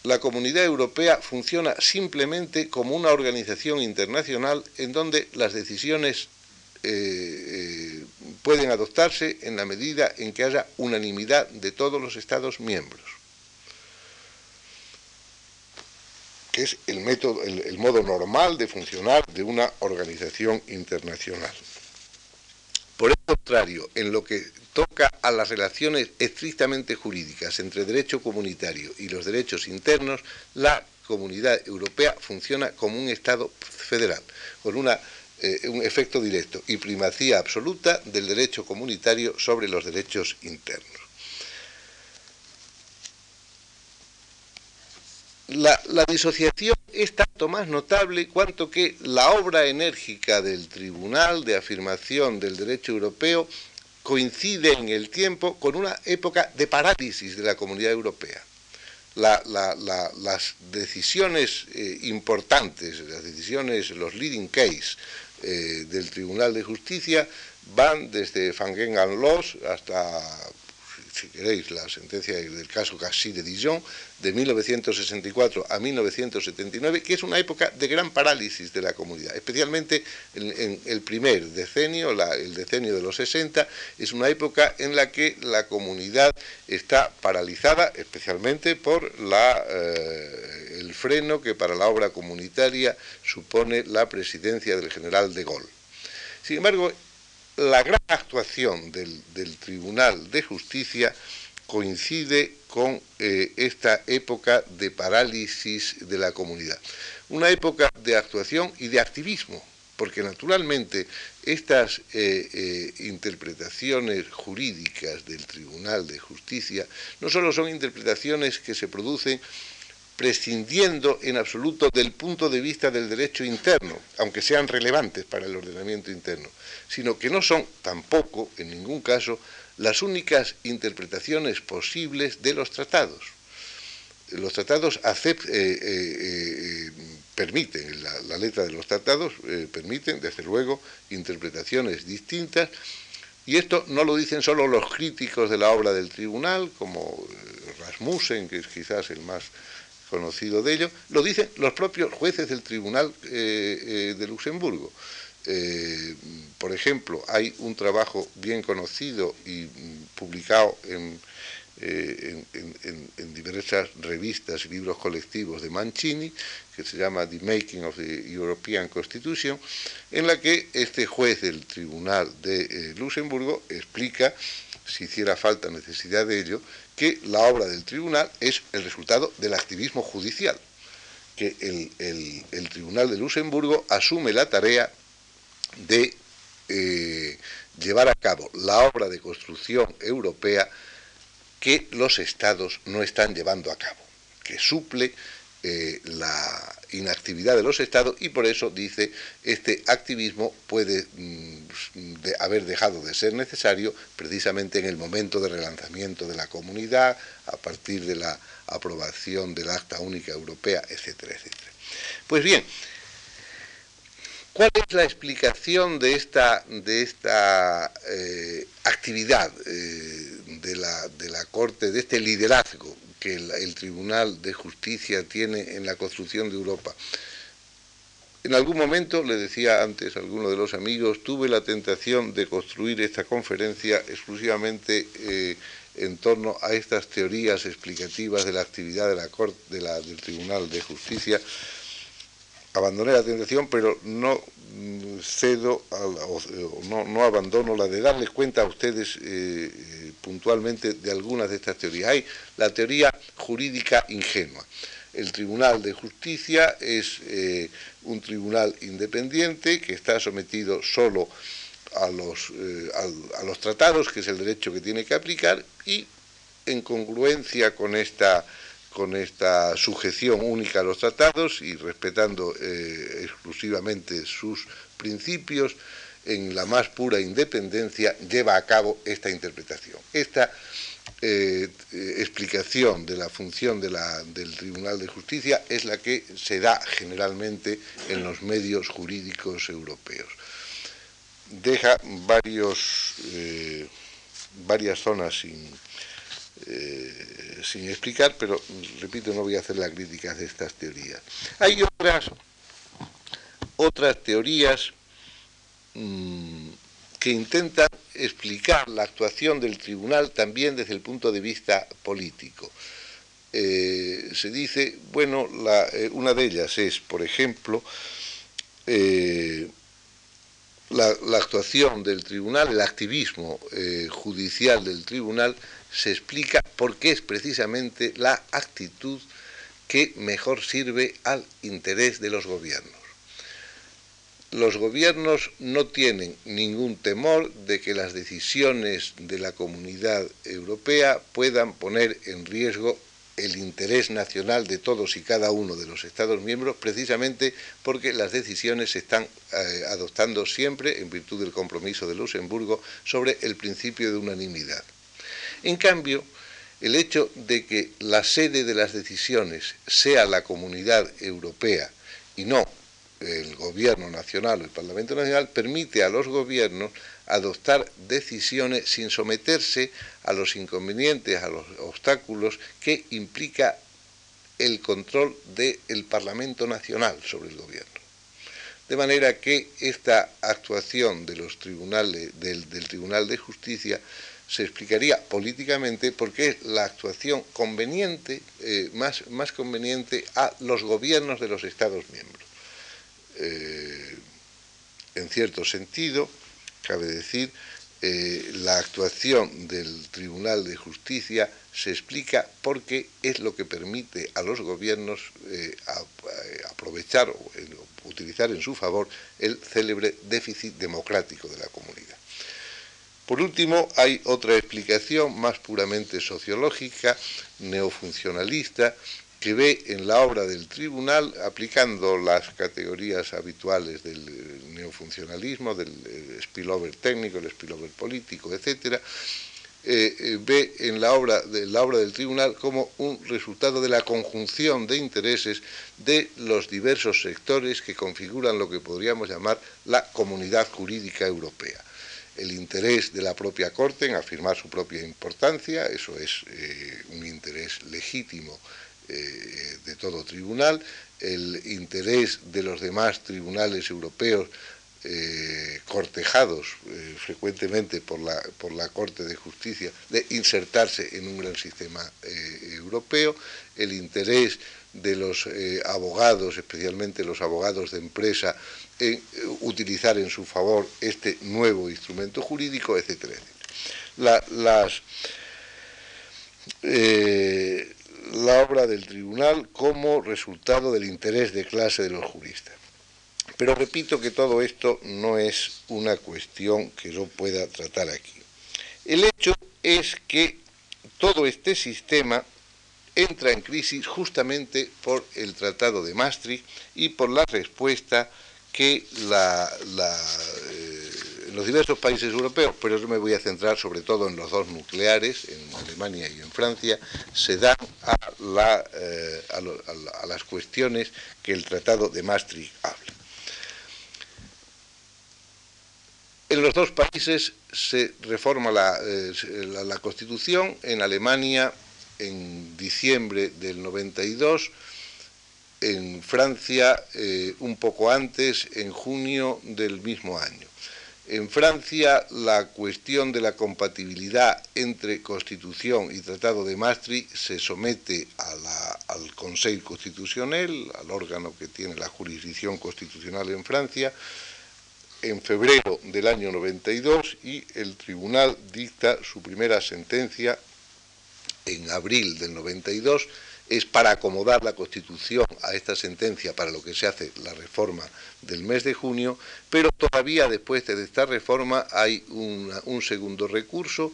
Speaker 2: la Comunidad Europea funciona simplemente como una organización internacional en donde las decisiones eh, eh, pueden adoptarse en la medida en que haya unanimidad de todos los Estados miembros. que es el, método, el modo normal de funcionar de una organización internacional. Por el contrario, en lo que toca a las relaciones estrictamente jurídicas entre derecho comunitario y los derechos internos, la comunidad europea funciona como un Estado federal, con eh, un efecto directo y primacía absoluta del derecho comunitario sobre los derechos internos. La, disociación es tanto más notable cuanto que la obra enérgica del Tribunal de Afirmación del Derecho Europeo coincide en el tiempo con una época de parálisis de la comunidad europea. las decisiones eh, importantes, las decisiones, los leading case eh, del Tribunal de Justicia van desde Fangengan Loss hasta si queréis, la sentencia del caso Cassis de Dijon, de 1964 a 1979, que es una época de gran parálisis de la comunidad, especialmente en, el primer decenio, el decenio de los 60, es una época en la que la comunidad está paralizada, especialmente por la, eh, el freno que para la obra comunitaria supone la presidencia del general de Gaulle. Sin embargo, la gran actuación del, Tribunal de Justicia coincide con eh, esta época de parálisis de la comunidad. Una época de actuación y de activismo, porque naturalmente estas eh, eh, interpretaciones jurídicas del Tribunal de Justicia no solo son interpretaciones que se producen prescindiendo en absoluto del punto de vista del derecho interno, aunque sean relevantes para el ordenamiento interno, sino que no son tampoco, en ningún caso, las únicas interpretaciones posibles de los tratados. Los tratados eh, eh, eh, permiten, la, letra de los tratados permiten, desde luego, interpretaciones distintas, y esto no lo dicen solo los críticos de la obra del tribunal, como Rasmussen, que es quizás el más conocido de ello, lo dicen los propios jueces del Tribunal eh, eh, de Luxemburgo. Eh, por ejemplo, hay un trabajo bien conocido y mm, publicado en, en, diversas revistas y libros colectivos de Mancini, que se llama The Making of the European Constitution, en la que este juez del Tribunal de Luxemburgo explica, si hiciera falta necesidad de ello, que la obra del tribunal es el resultado del activismo judicial, que el, Tribunal de Luxemburgo asume la tarea de eh, llevar a cabo la obra de construcción europea que los estados no están llevando a cabo, que suple eh, la inactividad de los estados y por eso dice este activismo puede mm, haber dejado de ser necesario precisamente en el momento de relanzamiento de la comunidad, a partir de la aprobación del Acta Única Europea, etcétera, etcétera. Pues bien, ¿Cuál es la explicación de esta, de esta eh, actividad eh, de, la, de, la, Corte, de este liderazgo que el, Tribunal de Justicia tiene en la construcción de Europa. En algún momento, le decía antes a alguno de los amigos, tuve la tentación de construir esta conferencia exclusivamente eh, en torno a estas teorías explicativas de la actividad de la Corte, de la, del Tribunal de Justicia. Abandoné la tentación, pero no mm, cedo, o, no, no, abandono la de darles cuenta a ustedes eh, puntualmente de algunas de estas teorías. Hay la teoría jurídica ingenua. El Tribunal de Justicia es eh, un tribunal independiente que está sometido solo a los, eh, a, los tratados, que es el derecho que tiene que aplicar, y en congruencia con esta, con esta sujeción única a los tratados y respetando eh, exclusivamente sus principios, en la más pura independencia, lleva a cabo esta interpretación. Esta eh, explicación de la función del Tribunal de Justicia es la que se da generalmente en los medios jurídicos europeos. Deja eh, varias zonas sin, eh, explicar, pero repito, no voy a hacer la crítica de estas teorías. Hay otras teorías Mm, que intenta explicar la actuación del tribunal también desde el punto de vista político. Eh, se dice, bueno, eh, una de ellas es, por ejemplo, eh, la, actuación del tribunal, el activismo judicial del tribunal, se explica porque es precisamente la actitud que mejor sirve al interés de los gobiernos los gobiernos no tienen ningún temor de que las decisiones de la comunidad europea puedan poner en riesgo el interés nacional de todos y cada uno de los Estados miembros, precisamente porque las decisiones se están eh, adoptando siempre, en virtud del compromiso de Luxemburgo, sobre el principio de unanimidad. En cambio, el hecho de que la sede de las decisiones sea la comunidad europea y no el gobierno nacional, el Parlamento Nacional, permite a los gobiernos adoptar decisiones sin someterse a los inconvenientes, a los obstáculos que implica el control del Parlamento Nacional sobre el gobierno. De manera que esta actuación del, Tribunal de Justicia se explicaría políticamente por qué es la actuación conveniente, eh, más, conveniente a los gobiernos de los Estados miembros. Eh, en cierto sentido, cabe decir, eh, la actuación del Tribunal de Justicia se explica porque es lo que permite a los gobiernos aprovechar o utilizar en su favor el célebre déficit democrático de la comunidad. Por último, hay otra explicación más puramente sociológica, neofuncionalista, que ve en la obra del tribunal, aplicando las categorías habituales del eh, neofuncionalismo, del eh, spillover técnico, el spillover político, etc., eh, ve en la obra, de, la obra del tribunal como un resultado de la conjunción de intereses de los diversos sectores que configuran lo que podríamos llamar la comunidad jurídica europea el interés de la propia Corte en afirmar su propia importancia, eso es eh, un interés legítimo eh, de todo tribunal, el interés de los demás tribunales europeos eh, cortejados frecuentemente por la, por la Corte de Justicia de insertarse en un gran sistema europeo, el interés de los abogados, especialmente los abogados de empresa, en eh, utilizar en su favor este nuevo instrumento jurídico, etcétera, La, las, eh, la obra del tribunal como resultado del interés de clase de los juristas. Pero repito que todo esto no es una cuestión que yo pueda tratar aquí. El hecho es que todo este sistema entra en crisis justamente por el Tratado de Maastricht y por la respuesta que la, en los diversos países europeos, pero yo me voy a centrar sobre todo en los dos nucleares, en Alemania y en Francia, se dan a, eh, las cuestiones que el Tratado de Maastricht habla. En los dos países se reforma la, eh, Constitución, en Alemania en diciembre del 92, en Francia eh, un poco antes, en junio del mismo año. En Francia la cuestión de la compatibilidad entre Constitución y Tratado de Maastricht se somete al Consejo Constitucional, al órgano que tiene la jurisdicción constitucional en Francia, en febrero del año 92 y el tribunal dicta su primera sentencia en abril del 92 es para acomodar la Constitución a esta sentencia para lo que se hace la reforma del mes de junio, pero todavía después de esta reforma hay un segundo recurso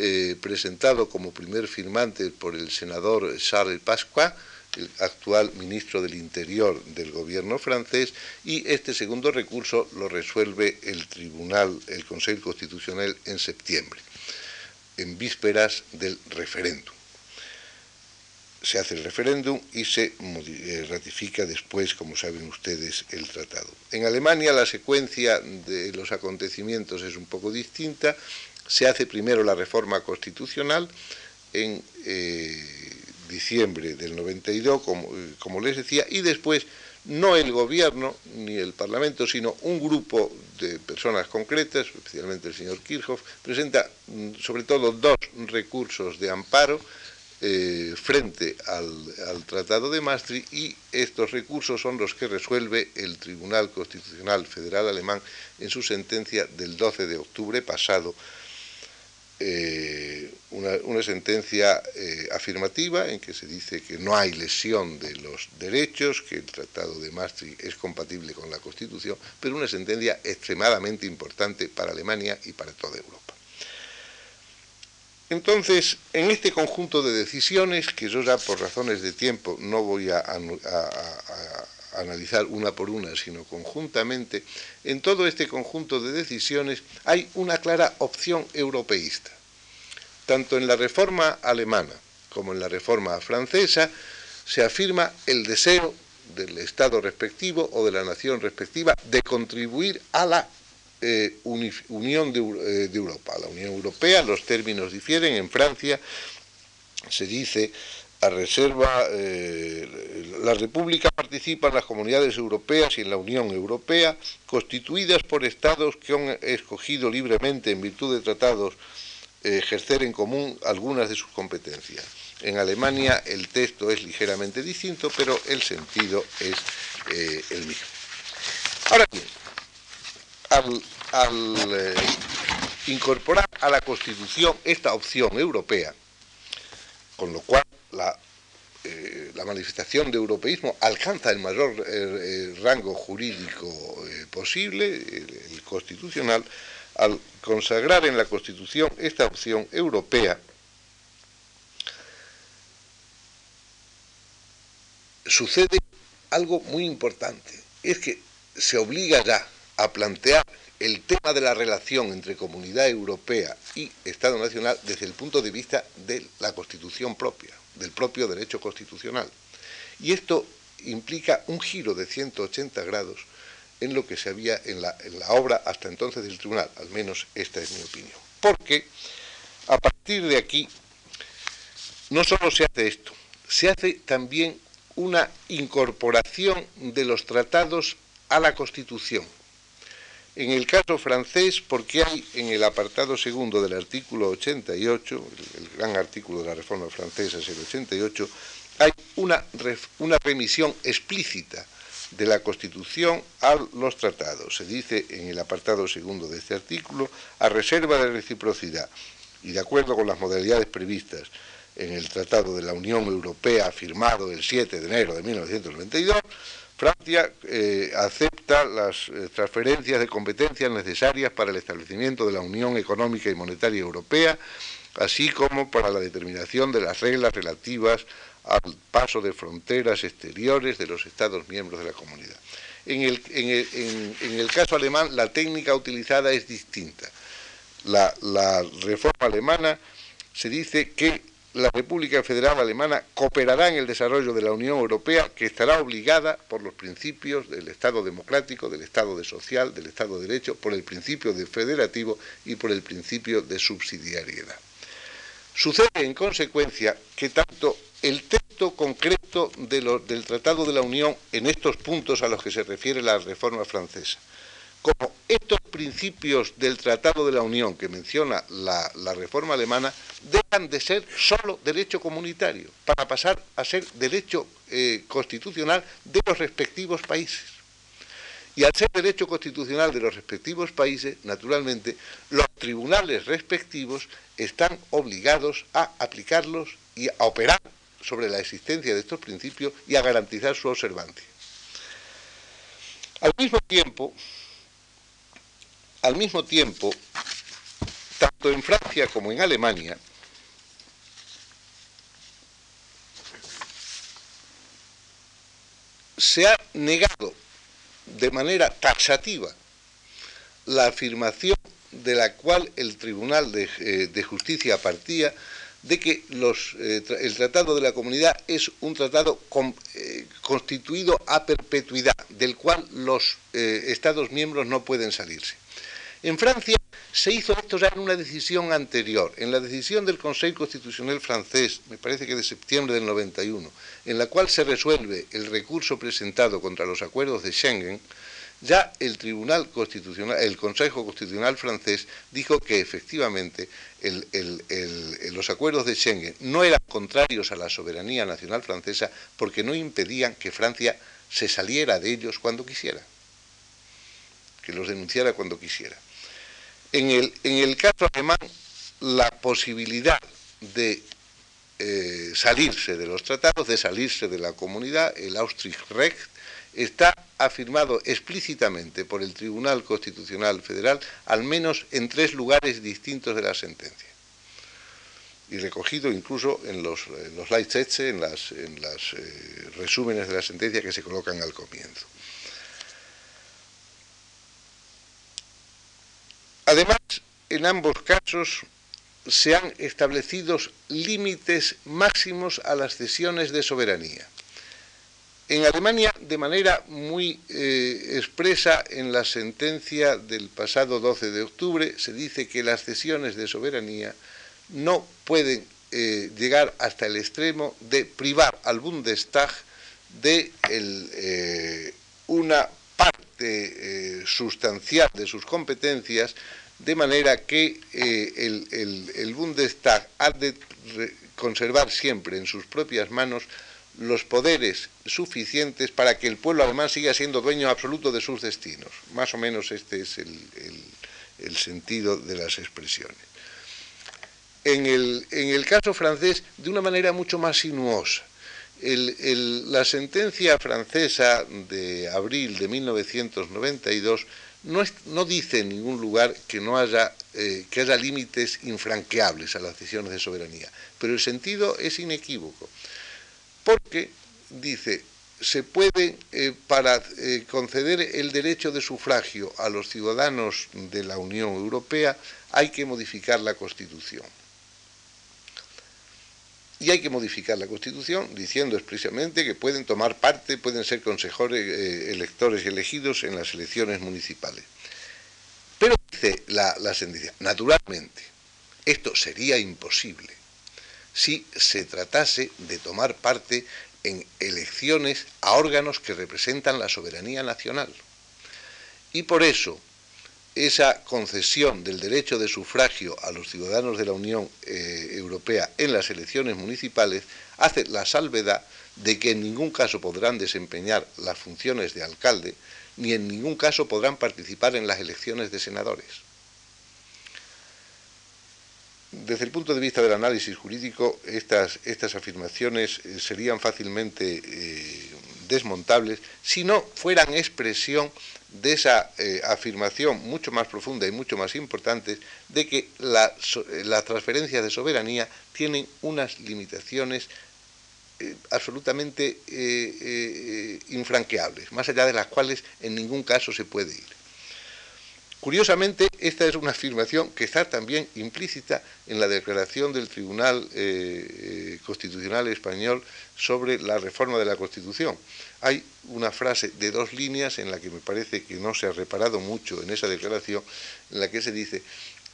Speaker 2: eh, presentado como primer firmante por el senador Charles Pasqua, el actual ministro del Interior del gobierno francés, y este segundo recurso lo resuelve el Tribunal, el Consejo Constitucional en septiembre, en vísperas del referéndum se hace el referéndum y se eh, ratifica después, como saben ustedes, el tratado. En Alemania la secuencia de los acontecimientos es un poco distinta. Se hace primero la reforma constitucional en eh, diciembre del 92, como, eh, como les decía, y después no el gobierno ni el parlamento, sino un grupo de personas concretas, especialmente el señor Kirchhoff, presenta mm, sobre todo dos recursos de amparo eh, frente al, Tratado de Maastricht y estos recursos son los que resuelve el Tribunal Constitucional Federal Alemán en su sentencia del 12 de octubre pasado, eh, una, sentencia eh, afirmativa en que se dice que no hay lesión de los derechos, que el Tratado de Maastricht es compatible con la Constitución, pero una sentencia extremadamente importante para Alemania y para toda Europa. Entonces, en este conjunto de decisiones, que yo ya por razones de tiempo no voy a, analizar una por una, sino conjuntamente, en todo este conjunto de decisiones hay una clara opción europeísta. Tanto en la reforma alemana como en la reforma francesa se afirma el deseo del Estado respectivo o de la nación respectiva de contribuir a la eh, Unión eh, de, Europa. La Unión Europea, los términos difieren. En Francia se dice a reserva, eh, la República participa en las comunidades europeas y en la Unión Europea, constituidas por estados que han escogido libremente en virtud de tratados ejercer en común algunas de sus competencias. En Alemania el texto es ligeramente distinto, pero el sentido es eh, el mismo. Ahora bien, al, eh, incorporar a la Constitución esta opción europea, con lo cual la, eh, manifestación de europeísmo alcanza el mayor rango jurídico posible, el constitucional, al consagrar en la Constitución esta opción europea, sucede algo muy importante, es que se obliga ya a plantear el tema de la relación entre Comunidad Europea y Estado Nacional desde el punto de vista de la Constitución propia, del propio derecho constitucional. Y esto implica un giro de 180 grados en lo que se había en la, obra hasta entonces del tribunal, al menos esta es mi opinión. Porque a partir de aquí no solo se hace esto, se hace también una incorporación de los tratados a la Constitución. En el caso francés, porque hay en el apartado segundo del artículo 88, el, gran artículo de la Reforma Francesa es el 88, hay una, una remisión explícita de la Constitución a los tratados. Se dice en el apartado segundo de este artículo, a reserva de reciprocidad y de acuerdo con las modalidades previstas en el Tratado de la Unión Europea firmado el 7 de enero de 1992, Francia eh, acepta las eh, transferencias de competencias necesarias para el establecimiento de la Unión Económica y Monetaria Europea, así como para la determinación de las reglas relativas al paso de fronteras exteriores de los Estados miembros de la comunidad. En el, caso alemán, la técnica utilizada es distinta. La, la, reforma alemana se dice que la República Federal Alemana cooperará en el desarrollo de la Unión Europea, que estará obligada por los principios del Estado democrático, del Estado de social, del Estado de derecho, por el principio de federativo y por el principio de subsidiariedad. Sucede en consecuencia que tanto el texto concreto del Tratado de la Unión en estos puntos a los que se refiere la reforma francesa, como estos principios del Tratado de la Unión que menciona la, reforma alemana, dejan de ser solo derecho comunitario para pasar a ser derecho eh, constitucional de los respectivos países. Y al ser derecho constitucional de los respectivos países, naturalmente, los tribunales respectivos están obligados a aplicarlos y a operar sobre la existencia de estos principios y a garantizar su observancia. Al mismo tiempo, al mismo tiempo, tanto en Francia como en Alemania, se ha negado de manera taxativa la afirmación de la cual el Tribunal de, eh, Justicia partía de que eh, el Tratado de la Comunidad es un tratado eh, constituido a perpetuidad, del cual los Estados miembros no pueden salirse. En Francia se hizo esto ya en una decisión anterior, en la decisión del Consejo Constitucional francés, me parece que de septiembre del 91, en la cual se resuelve el recurso presentado contra los acuerdos de Schengen, ya el Tribunal Constitucional, el Consejo Constitucional francés dijo que efectivamente los acuerdos de Schengen no eran contrarios a la soberanía nacional francesa porque no impedían que Francia se saliera de ellos cuando quisiera, que los denunciara cuando quisiera. En el, caso alemán, la posibilidad de eh, salirse de los tratados, de salirse de la comunidad, el Austricht-Recht, está afirmado explícitamente por el Tribunal Constitucional Federal, al menos en tres lugares distintos de la sentencia. Y recogido incluso en los, en los eh, resúmenes de la sentencia que se colocan al comienzo. Además, en ambos casos se han establecido límites máximos a las cesiones de soberanía. En Alemania, de manera muy eh, expresa en la sentencia del pasado 12 de octubre, se dice que las cesiones de soberanía no pueden eh, llegar hasta el extremo de privar al Bundestag de eh, una parte sustancial de sus competencias, de manera que el, Bundestag ha de conservar siempre en sus propias manos los poderes suficientes para que el pueblo alemán siga siendo dueño absoluto de sus destinos. Más o menos este es el sentido de las expresiones en el, caso francés de una manera mucho más sinuosa. La sentencia francesa de abril de 1992 no, dice en ningún lugar que no haya, eh, que haya límites infranqueables a las decisiones de soberanía, pero el sentido es inequívoco, porque dice se puede, eh, para eh, conceder el derecho de sufragio a los ciudadanos de la Unión Europea, hay que modificar la Constitución. Y hay que modificar la Constitución diciendo expresamente que pueden tomar parte, pueden ser consejores, eh, electores y elegidos en las elecciones municipales. Pero dice la, la sentencia, naturalmente, esto sería imposible si se tratase de tomar parte en elecciones a órganos que representan la soberanía nacional. Y por eso esa concesión del derecho de sufragio a los ciudadanos de la Unión eh, Europea en las elecciones municipales hace la salvedad de que en ningún caso podrán desempeñar las funciones de alcalde, ni en ningún caso podrán participar en las elecciones de senadores. Desde el punto de vista del análisis jurídico, estas, estas afirmaciones eh, serían fácilmente eh, desmontables si no fueran expresión de esa eh, afirmación mucho más profunda y mucho más importante de que las transferencias de soberanía tienen unas limitaciones eh, absolutamente eh, infranqueables, más allá de las cuales en ningún caso se puede ir. Curiosamente, esta es una afirmación que está también implícita en la declaración del Tribunal Constitucional Español sobre la reforma de la Constitución hay una frase de dos líneas en la que me parece que no se ha reparado mucho en esa declaración, en la que se dice,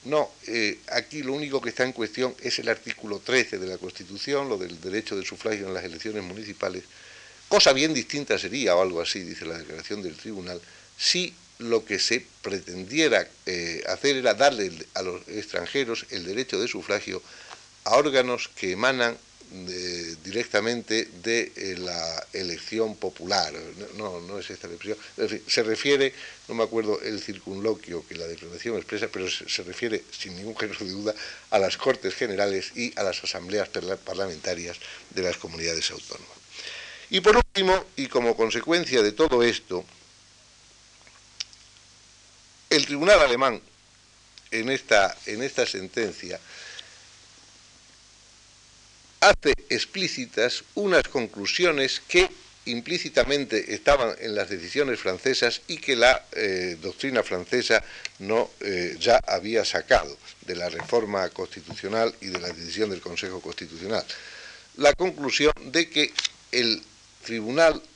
Speaker 2: no, eh, aquí lo único que está en cuestión es el artículo 13 de la Constitución, lo del derecho de sufragio en las elecciones municipales. Cosa bien distinta sería, o algo así, dice la declaración del tribunal, si lo que se pretendiera eh, hacer era darle a los extranjeros el derecho de sufragio a órganos que emanan directamente de eh, la elección popular. No, no es esta la expresión. se refiere, no me acuerdo el circunloquio que la declaración expresa, pero se, refiere sin ningún género de duda a las Cortes Generales y a las asambleas parlamentarias de las comunidades autónomas. Y por último, y como consecuencia de todo esto, el Tribunal Alemán en esta, en esta sentencia hace explícitas unas conclusiones que implícitamente estaban en las decisiones francesas y que la eh, doctrina francesa no eh, ya había sacado de la reforma constitucional y de la decisión del Consejo Constitucional. La conclusión de que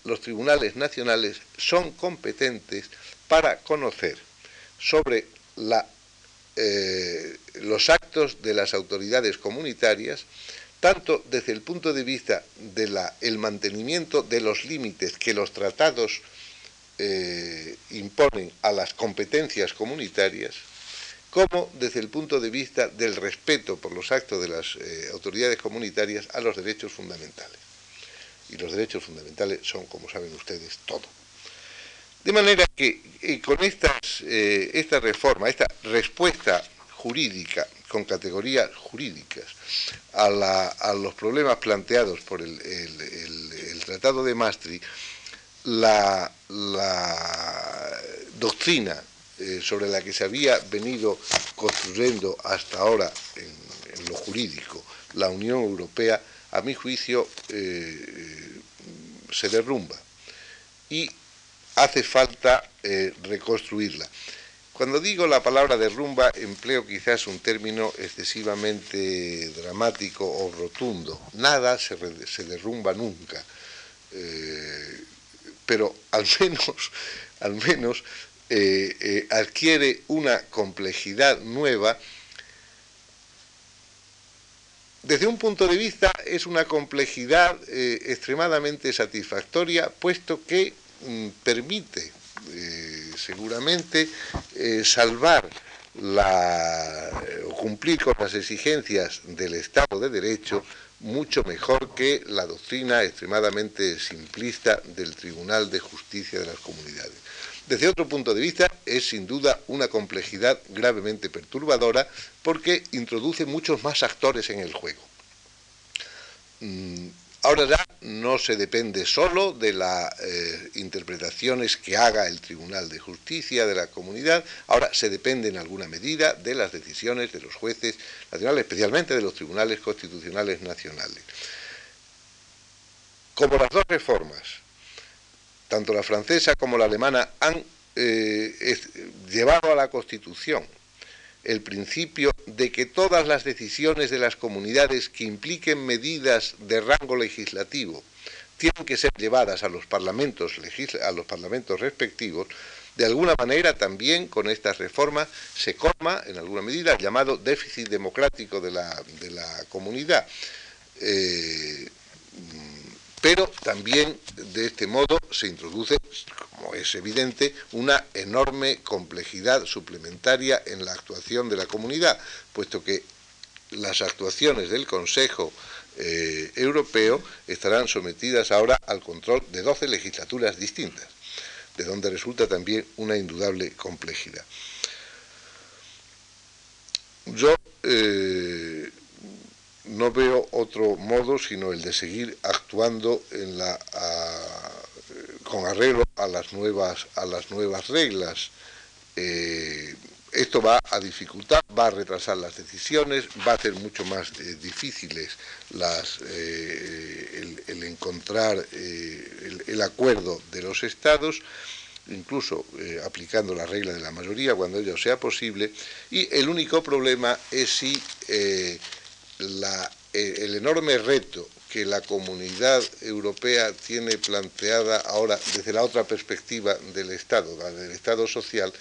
Speaker 2: los tribunales nacionales son competentes para conocer sobre eh, los actos de las autoridades comunitarias, tanto desde el punto de vista del mantenimiento de los límites que los tratados eh, imponen a las competencias comunitarias, como desde el punto de vista del respeto por los actos de las eh, autoridades comunitarias a los derechos fundamentales. Y los derechos fundamentales son, como saben ustedes, todo. De manera que eh, con estas, esta reforma, esta respuesta jurídica con categorías jurídicas a, los problemas planteados por el, Tratado de Maastricht, la, doctrina eh, sobre la que se había venido construyendo hasta ahora en, lo jurídico la Unión Europea, a mi juicio, eh, se derrumba. Y hace falta eh, reconstruirla. Cuando digo la palabra derrumba, empleo quizás un término excesivamente dramático o rotundo. Nada se, derrumba nunca, eh, pero al [LAUGHS] menos, eh, adquiere una complejidad nueva. Desde un punto de vista es una complejidad extremadamente satisfactoria, puesto que mm, permite seguramente salvar la, o cumplir con las exigencias del Estado de Derecho mucho mejor que la doctrina extremadamente simplista del Tribunal de Justicia de las Comunidades. Desde otro punto de vista, es sin duda una complejidad gravemente perturbadora porque introduce muchos más actores en el juego. Ahora ya no se depende solo de las eh, interpretaciones que haga el Tribunal de Justicia de la comunidad, ahora se depende en alguna medida de las decisiones de los jueces nacionales, especialmente de los tribunales constitucionales nacionales. Como las dos reformas, tanto la francesa como la alemana, han eh, llevado a la Constitución el principio de que todas las decisiones de las comunidades que impliquen medidas de rango legislativo tienen que ser llevadas a los parlamentos, a los parlamentos respectivos, de alguna manera también con esta reforma se colma en alguna medida el llamado déficit democrático de la, comunidad. Eh, pero también de este modo se introduce, como es evidente, una enorme complejidad suplementaria en la actuación de la comunidad, puesto que las actuaciones del Consejo eh, Europeo estarán sometidas ahora al control de 12 legislaturas distintas, de donde resulta también una indudable complejidad. Yo eh, no veo otro modo sino el de seguir actuando en la, con arreglo a las nuevas, a las nuevas reglas. Eh, esto va a dificultar, va a retrasar las decisiones, va a hacer mucho más eh, difíciles las, eh, el, encontrar el, el, acuerdo de los estados, incluso aplicando la regla de la mayoría cuando ello sea posible, y el único problema es si eh, el enorme reto que la comunidad europea tiene planteada ahora desde la otra perspectiva del Estado, la del Estado social,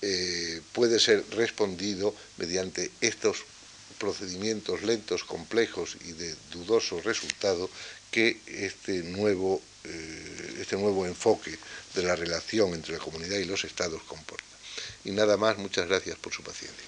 Speaker 2: eh, puede ser respondido mediante estos procedimientos lentos, complejos y de dudoso resultado que este nuevo, eh, este nuevo enfoque de la relación entre la comunidad y los estados comporta. Y nada más, muchas gracias por su paciencia.